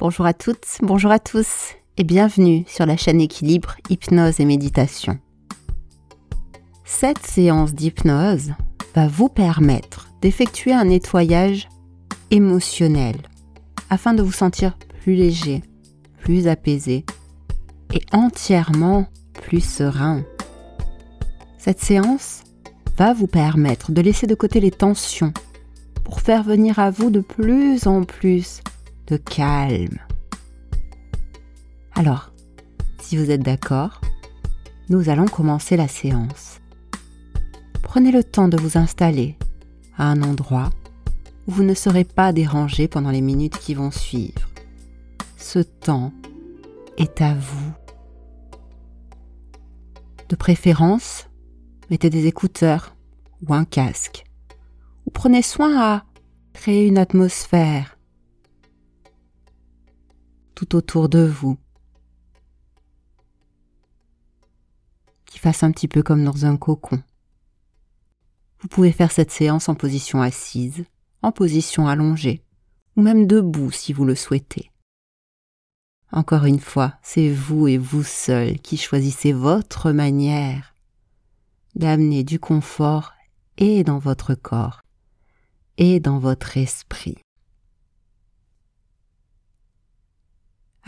Bonjour à toutes, bonjour à tous et bienvenue sur la chaîne Équilibre, Hypnose et Méditation. Cette séance d'hypnose va vous permettre d'effectuer un nettoyage émotionnel afin de vous sentir plus léger, plus apaisé et entièrement plus serein. Cette séance va vous permettre de laisser de côté les tensions pour faire venir à vous de plus en plus de calme. Alors, si vous êtes d'accord, nous allons commencer la séance. Prenez le temps de vous installer à un endroit où vous ne serez pas dérangé pendant les minutes qui vont suivre. Ce temps est à vous. De préférence, mettez des écouteurs ou un casque, ou prenez soin à créer une atmosphère tout autour de vous, qui fasse un petit peu comme dans un cocon. Vous pouvez faire cette séance en position assise, en position allongée, ou même debout si vous le souhaitez. Encore une fois, c'est vous et vous seul qui choisissez votre manière d'amener du confort et dans votre corps et dans votre esprit.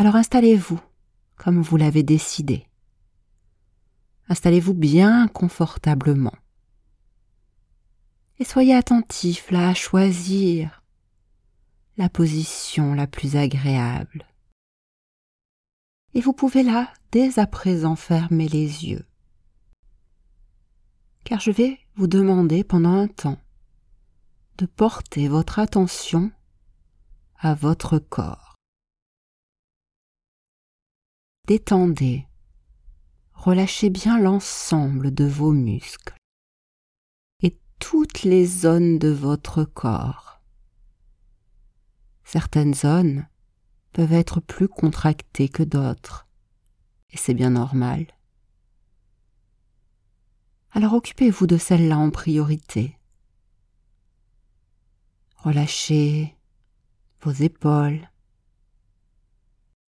Alors installez-vous comme vous l'avez décidé. Installez-vous bien confortablement. Et soyez attentif là à choisir la position la plus agréable. Et vous pouvez là, dès à présent, fermer les yeux. Car je vais vous demander pendant un temps de porter votre attention à votre corps. Détendez, relâchez bien l'ensemble de vos muscles et toutes les zones de votre corps. Certaines zones peuvent être plus contractées que d'autres, et c'est bien normal. Alors occupez-vous de celle-là en priorité. Relâchez vos épaules,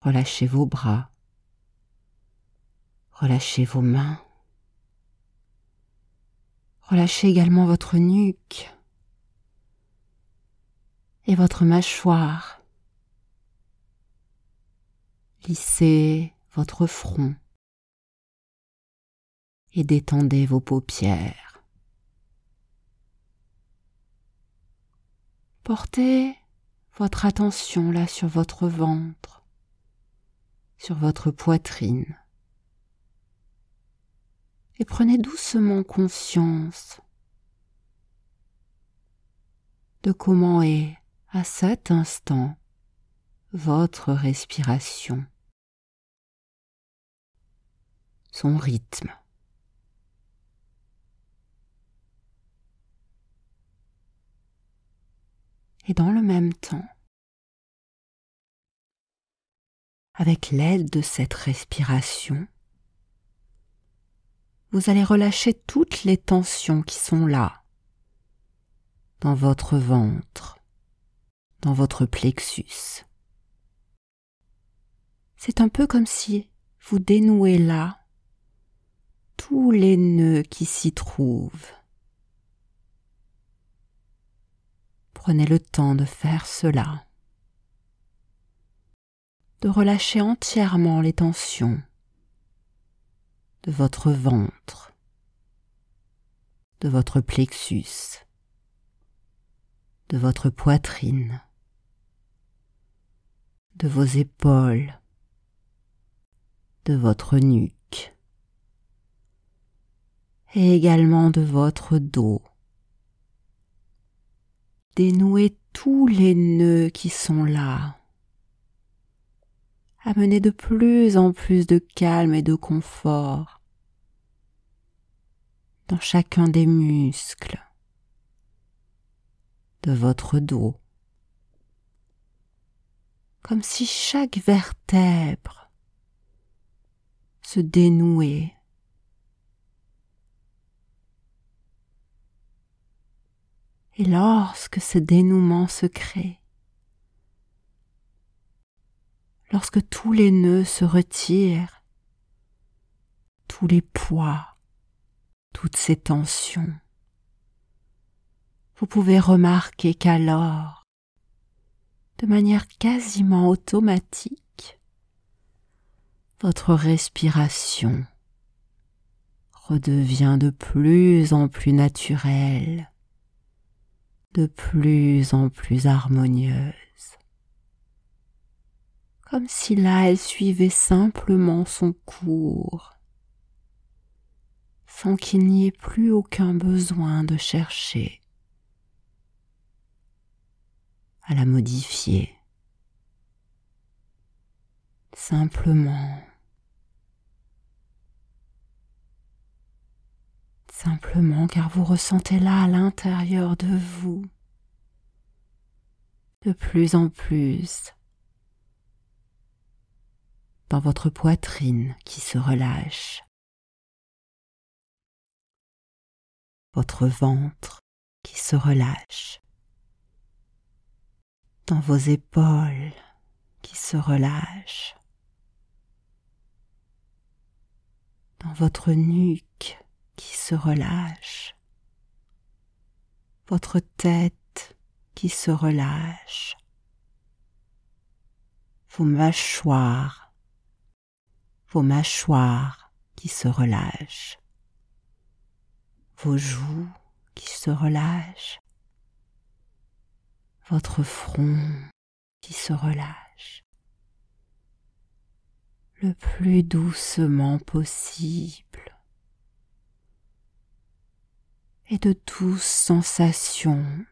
relâchez vos bras, Relâchez vos mains. Relâchez également votre nuque et votre mâchoire. Lissez votre front et détendez vos paupières. Portez votre attention là sur votre ventre, sur votre poitrine et prenez doucement conscience de comment est à cet instant votre respiration, son rythme. Et dans le même temps, avec l'aide de cette respiration, vous allez relâcher toutes les tensions qui sont là, dans votre ventre, dans votre plexus. C'est un peu comme si vous dénouez là tous les nœuds qui s'y trouvent. Prenez le temps de faire cela, de relâcher entièrement les tensions de votre ventre, de votre plexus, de votre poitrine, de vos épaules, de votre nuque et également de votre dos. Dénouez tous les nœuds qui sont là. Amenez de plus en plus de calme et de confort dans chacun des muscles de votre dos, comme si chaque vertèbre se dénouait. Et lorsque ce dénouement se crée, lorsque tous les nœuds se retirent, tous les poids, toutes ces tensions, vous pouvez remarquer qu'alors, de manière quasiment automatique, votre respiration redevient de plus en plus naturelle, de plus en plus harmonieuse, comme si là elle suivait simplement son cours, sans qu'il n'y ait plus aucun besoin de chercher à la modifier. Simplement, simplement car vous ressentez là à l'intérieur de vous de plus en plus dans votre poitrine qui se relâche, votre ventre qui se relâche, dans vos épaules qui se relâchent, dans votre nuque qui se relâche, votre tête qui se relâche, vos mâchoires, vos mâchoires qui se relâchent, vos joues qui se relâchent, votre front qui se relâche. Le plus doucement possible. Et de douces sensations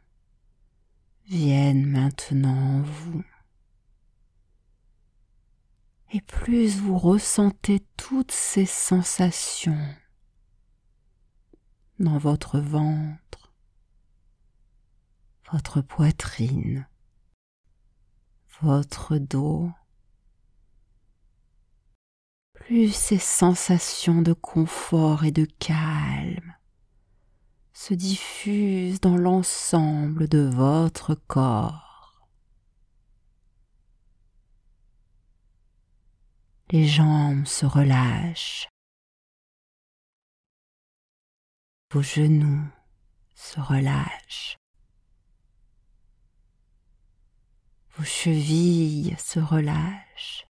viennent maintenant en vous. Et plus vous ressentez toutes ces sensations dans votre ventre, votre poitrine, votre dos, plus ces sensations de confort et de calme se diffuse dans l'ensemble de votre corps. Les jambes se relâchent. Vos genoux se relâchent. Vos chevilles se relâchent.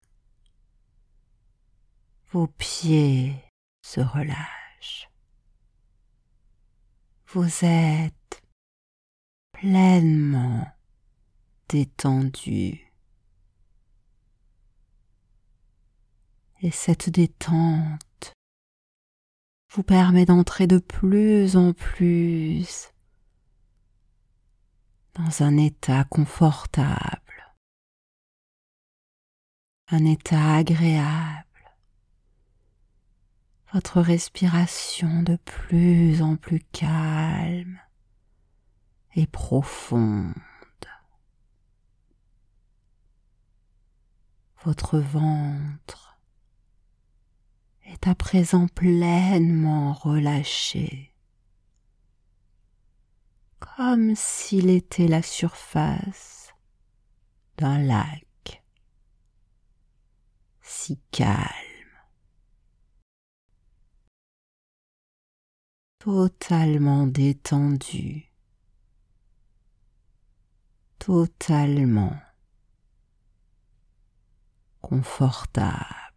Vos pieds se relâchent vous êtes pleinement détendu. Et cette détente vous permet d'entrer de plus en plus dans un état confortable, un état agréable votre respiration de plus en plus calme et profonde. Votre ventre est à présent pleinement relâché, comme s'il était la surface d'un lac si calme. totalement détendu, totalement confortable.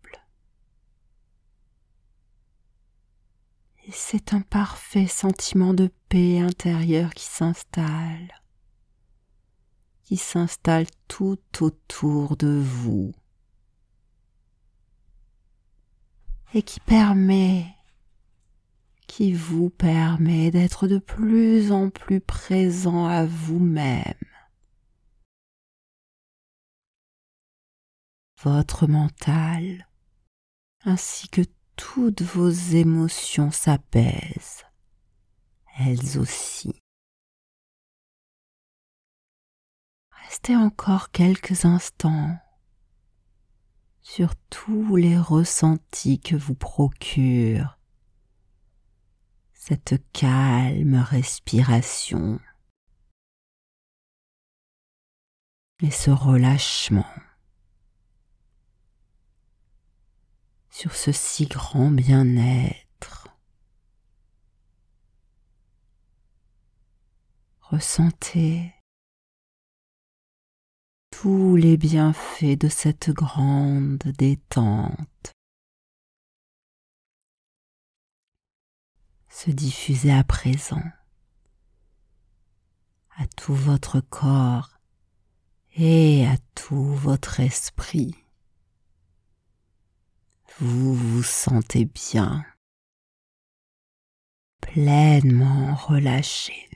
Et c'est un parfait sentiment de paix intérieure qui s'installe, qui s'installe tout autour de vous et qui permet qui vous permet d'être de plus en plus présent à vous-même. Votre mental ainsi que toutes vos émotions s'apaisent, elles aussi. Restez encore quelques instants sur tous les ressentis que vous procure cette calme respiration et ce relâchement sur ce si grand bien-être. Ressentez tous les bienfaits de cette grande détente se diffuser à présent à tout votre corps et à tout votre esprit. Vous vous sentez bien, pleinement relâché.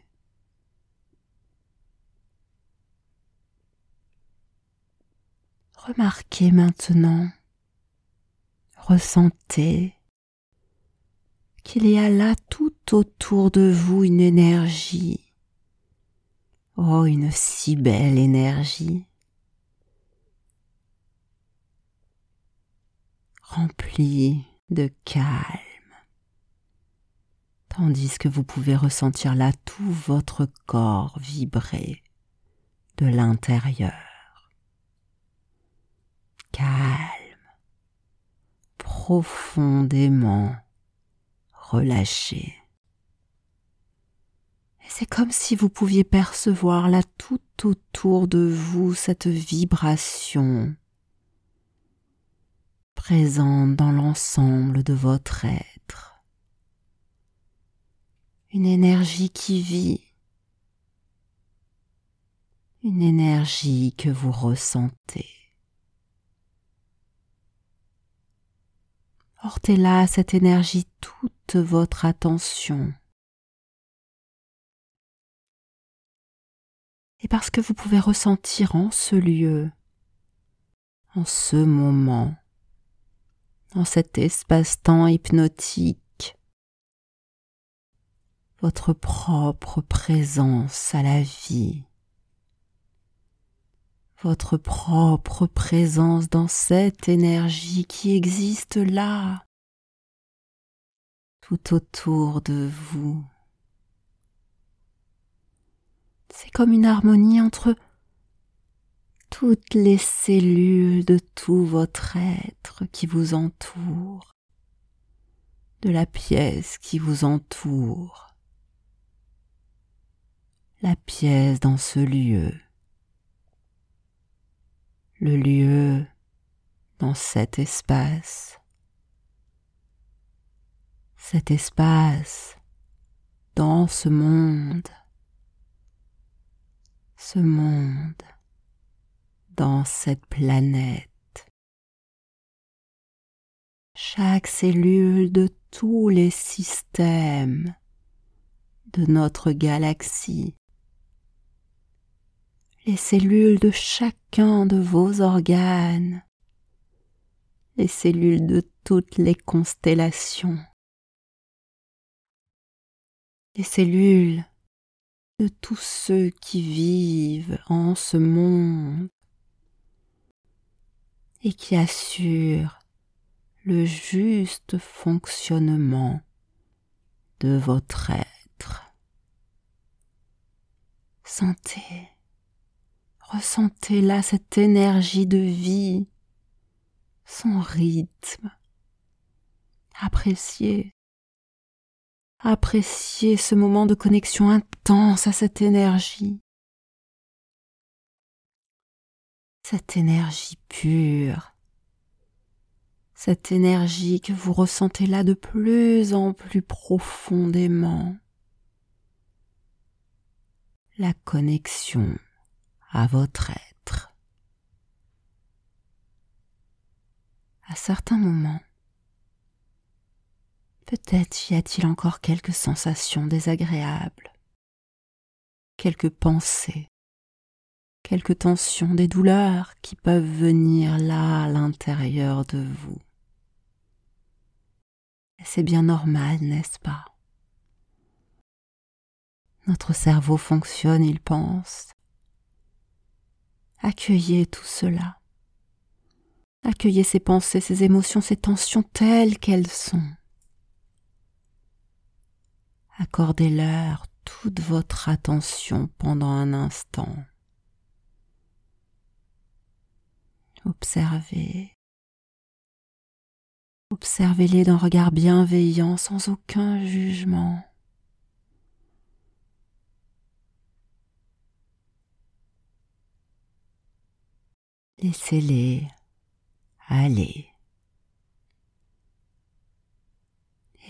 Remarquez maintenant, ressentez qu'il y a là tout autour de vous une énergie. Oh, une si belle énergie. Remplie de calme. Tandis que vous pouvez ressentir là tout votre corps vibrer de l'intérieur calme, profondément relâché. Et c'est comme si vous pouviez percevoir là tout autour de vous cette vibration présente dans l'ensemble de votre être. Une énergie qui vit, une énergie que vous ressentez. Portez là cette énergie toute votre attention. Et parce que vous pouvez ressentir en ce lieu, en ce moment, dans cet espace-temps hypnotique, votre propre présence à la vie, votre propre présence dans cette énergie qui existe là, tout autour de vous. C'est comme une harmonie entre toutes les cellules de tout votre être qui vous entoure, de la pièce qui vous entoure, la pièce dans ce lieu. Le lieu dans cet espace, cet espace dans ce monde, ce monde dans cette planète. Chaque cellule de tous les systèmes de notre galaxie les cellules de chacun de vos organes, les cellules de toutes les constellations, les cellules de tous ceux qui vivent en ce monde et qui assurent le juste fonctionnement de votre être. Sentez Ressentez là cette énergie de vie, son rythme. Appréciez, appréciez ce moment de connexion intense à cette énergie. Cette énergie pure, cette énergie que vous ressentez là de plus en plus profondément. La connexion à votre être. À certains moments, peut-être y a-t-il encore quelques sensations désagréables, quelques pensées, quelques tensions, des douleurs qui peuvent venir là à l'intérieur de vous. C'est bien normal, n'est-ce pas? Notre cerveau fonctionne, il pense, Accueillez tout cela. Accueillez ces pensées, ces émotions, ces tensions telles qu'elles sont. Accordez-leur toute votre attention pendant un instant. Observez. Observez-les d'un regard bienveillant sans aucun jugement. Laissez-les aller.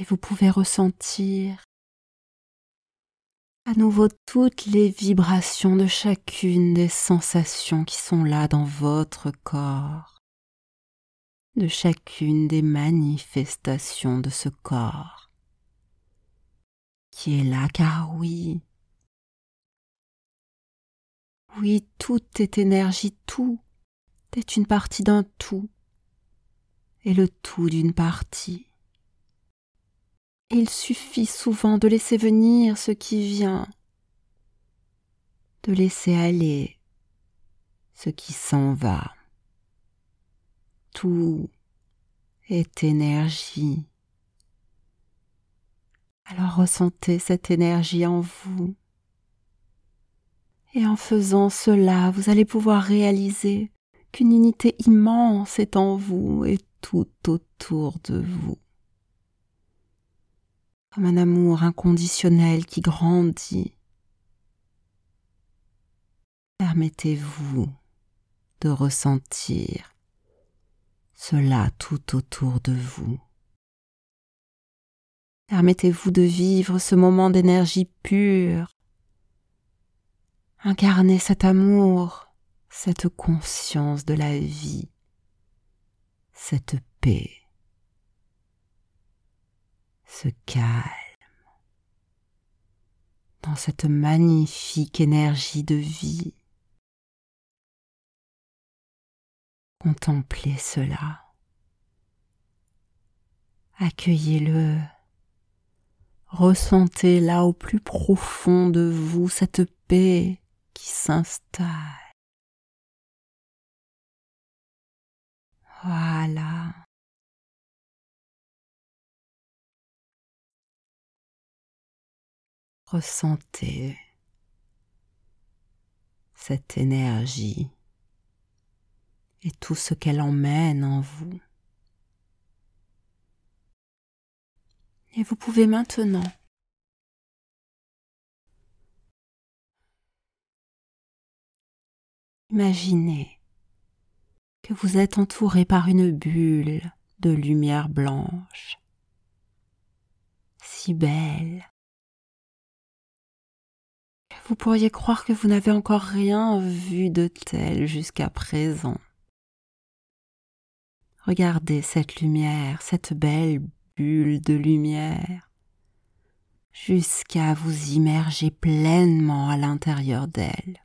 Et vous pouvez ressentir à nouveau toutes les vibrations de chacune des sensations qui sont là dans votre corps, de chacune des manifestations de ce corps. Qui est là car oui, oui, tout est énergie, tout est une partie d'un tout. Et le tout d'une partie. Il suffit souvent de laisser venir ce qui vient, de laisser aller ce qui s'en va. Tout est énergie. Alors ressentez cette énergie en vous. Et en faisant cela, vous allez pouvoir réaliser qu'une unité immense est en vous et tout autour de vous. Comme un amour inconditionnel qui grandit. Permettez-vous de ressentir cela tout autour de vous. Permettez-vous de vivre ce moment d'énergie pure. Incarnez cet amour cette conscience de la vie, cette paix, ce calme, dans cette magnifique énergie de vie. Contemplez cela. Accueillez-le. Ressentez là au plus profond de vous cette paix qui s'installe. Voilà. Ressentez cette énergie et tout ce qu'elle emmène en vous. Et vous pouvez maintenant imaginer que vous êtes entouré par une bulle de lumière blanche, si belle, vous pourriez croire que vous n'avez encore rien vu de tel jusqu'à présent. Regardez cette lumière, cette belle bulle de lumière, jusqu'à vous immerger pleinement à l'intérieur d'elle.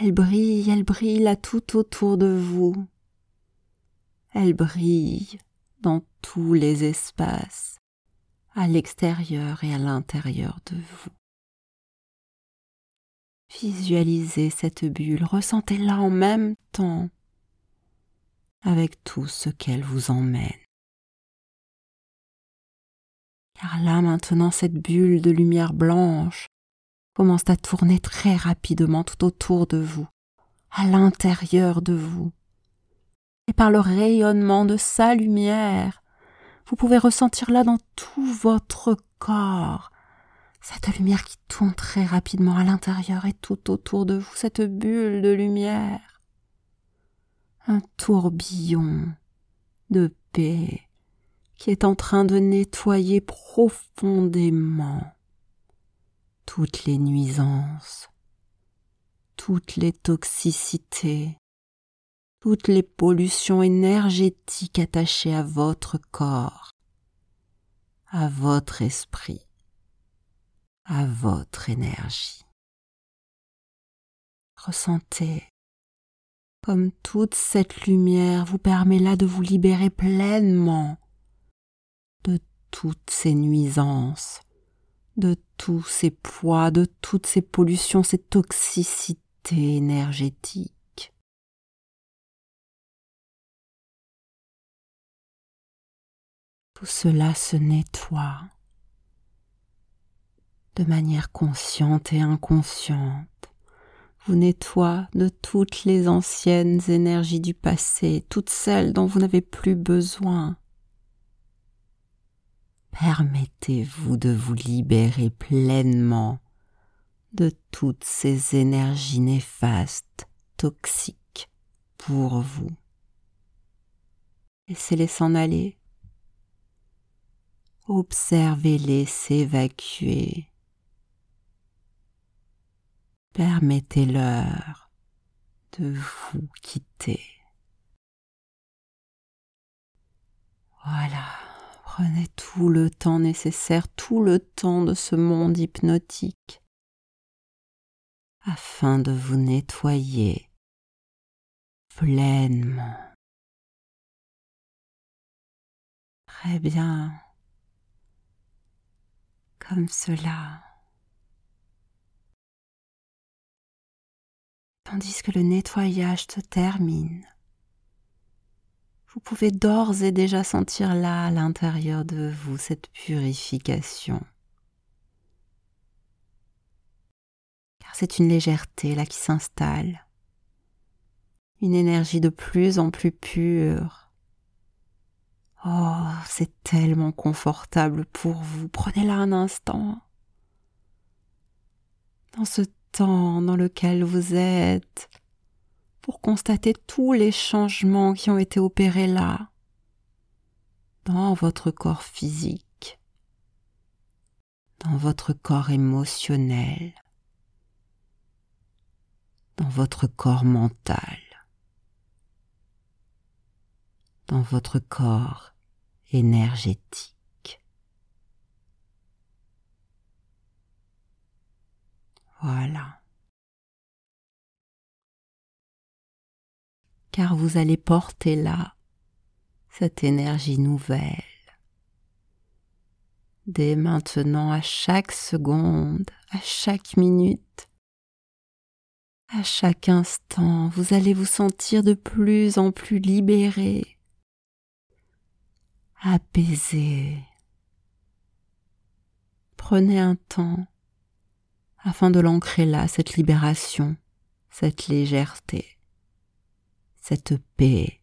Elle brille, elle brille là tout autour de vous. Elle brille dans tous les espaces, à l'extérieur et à l'intérieur de vous. Visualisez cette bulle, ressentez-la en même temps avec tout ce qu'elle vous emmène. Car là maintenant cette bulle de lumière blanche commence à tourner très rapidement tout autour de vous, à l'intérieur de vous. Et par le rayonnement de sa lumière, vous pouvez ressentir là dans tout votre corps cette lumière qui tourne très rapidement à l'intérieur et tout autour de vous, cette bulle de lumière, un tourbillon de paix qui est en train de nettoyer profondément toutes les nuisances, toutes les toxicités, toutes les pollutions énergétiques attachées à votre corps, à votre esprit, à votre énergie. Ressentez comme toute cette lumière vous permet là de vous libérer pleinement de toutes ces nuisances, de tous ces poids, de toutes ces pollutions, ces toxicités énergétiques. Tout cela se nettoie de manière consciente et inconsciente. vous nettoie de toutes les anciennes énergies du passé, toutes celles dont vous n'avez plus besoin. Permettez-vous de vous libérer pleinement de toutes ces énergies néfastes, toxiques pour vous. Laissez-les s'en aller. Observez-les s'évacuer. Permettez-leur de vous quitter. Voilà, prenez tout le temps nécessaire, tout le temps de ce monde hypnotique afin de vous nettoyer pleinement. Très bien. Comme cela. Tandis que le nettoyage se termine, vous pouvez d'ores et déjà sentir là à l'intérieur de vous cette purification. Car c'est une légèreté là qui s'installe, une énergie de plus en plus pure. Oh, c'est tellement confortable pour vous. Prenez-la un instant. Dans ce dans lequel vous êtes pour constater tous les changements qui ont été opérés là, dans votre corps physique, dans votre corps émotionnel, dans votre corps mental, dans votre corps énergétique. Voilà. Car vous allez porter là cette énergie nouvelle. Dès maintenant, à chaque seconde, à chaque minute, à chaque instant, vous allez vous sentir de plus en plus libéré, apaisé. Prenez un temps afin de l'ancrer là, cette libération, cette légèreté, cette paix,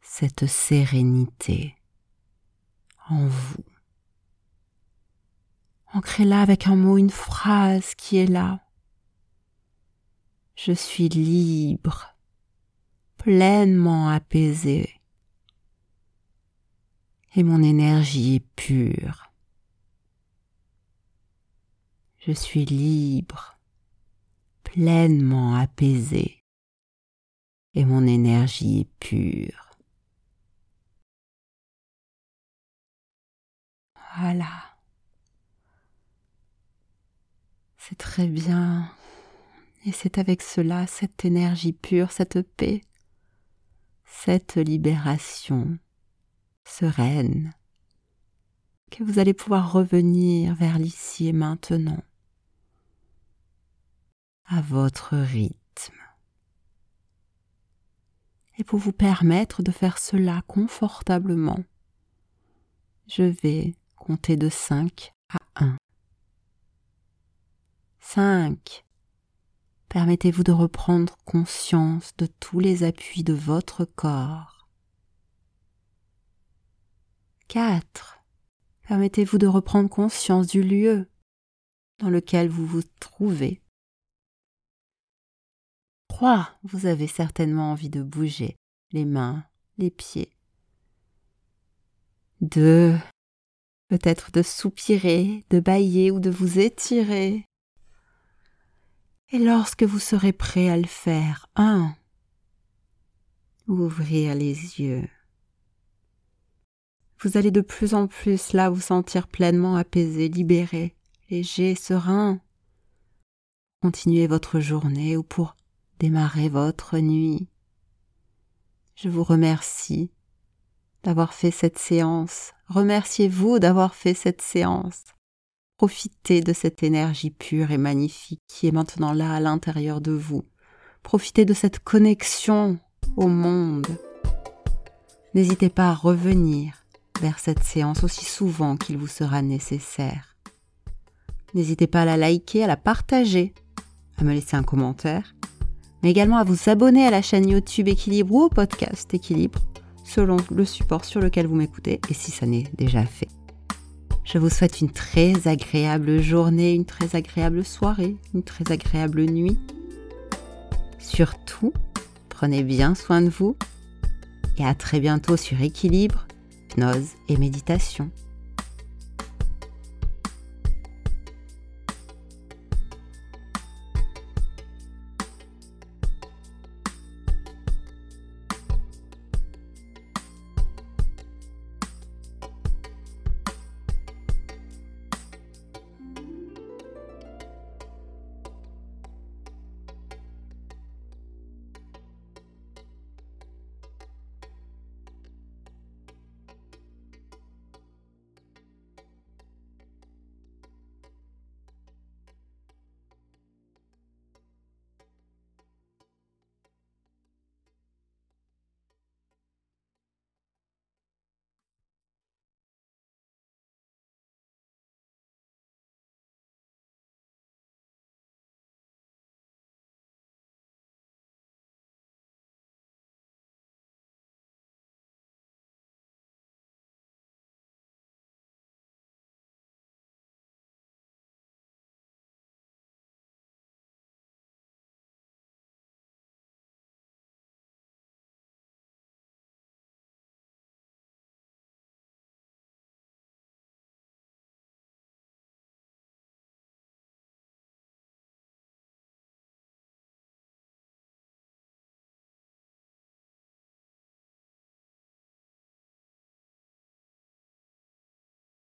cette sérénité en vous. Ancrez-la avec un mot, une phrase qui est là. Je suis libre, pleinement apaisé, et mon énergie est pure. Je suis libre, pleinement apaisé, et mon énergie est pure. Voilà. C'est très bien. Et c'est avec cela, cette énergie pure, cette paix, cette libération sereine, que vous allez pouvoir revenir vers l'ici et maintenant à votre rythme. Et pour vous permettre de faire cela confortablement, je vais compter de 5 à 1. 5. Permettez-vous de reprendre conscience de tous les appuis de votre corps. 4. Permettez-vous de reprendre conscience du lieu dans lequel vous vous trouvez 3. Vous avez certainement envie de bouger les mains, les pieds. 2. Peut-être de soupirer, de bailler ou de vous étirer. Et lorsque vous serez prêt à le faire, 1. Ouvrir les yeux. Vous allez de plus en plus là vous sentir pleinement apaisé, libéré, léger, serein. Continuez votre journée ou pour démarrer votre nuit. Je vous remercie d'avoir fait cette séance. Remerciez-vous d'avoir fait cette séance. Profitez de cette énergie pure et magnifique qui est maintenant là à l'intérieur de vous. Profitez de cette connexion au monde. N'hésitez pas à revenir vers cette séance aussi souvent qu'il vous sera nécessaire. N'hésitez pas à la liker, à la partager à me laisser un commentaire, mais également à vous abonner à la chaîne YouTube Équilibre ou au podcast Équilibre, selon le support sur lequel vous m'écoutez, et si ça n'est déjà fait. Je vous souhaite une très agréable journée, une très agréable soirée, une très agréable nuit. Surtout, prenez bien soin de vous et à très bientôt sur Équilibre, Hypnose et Méditation.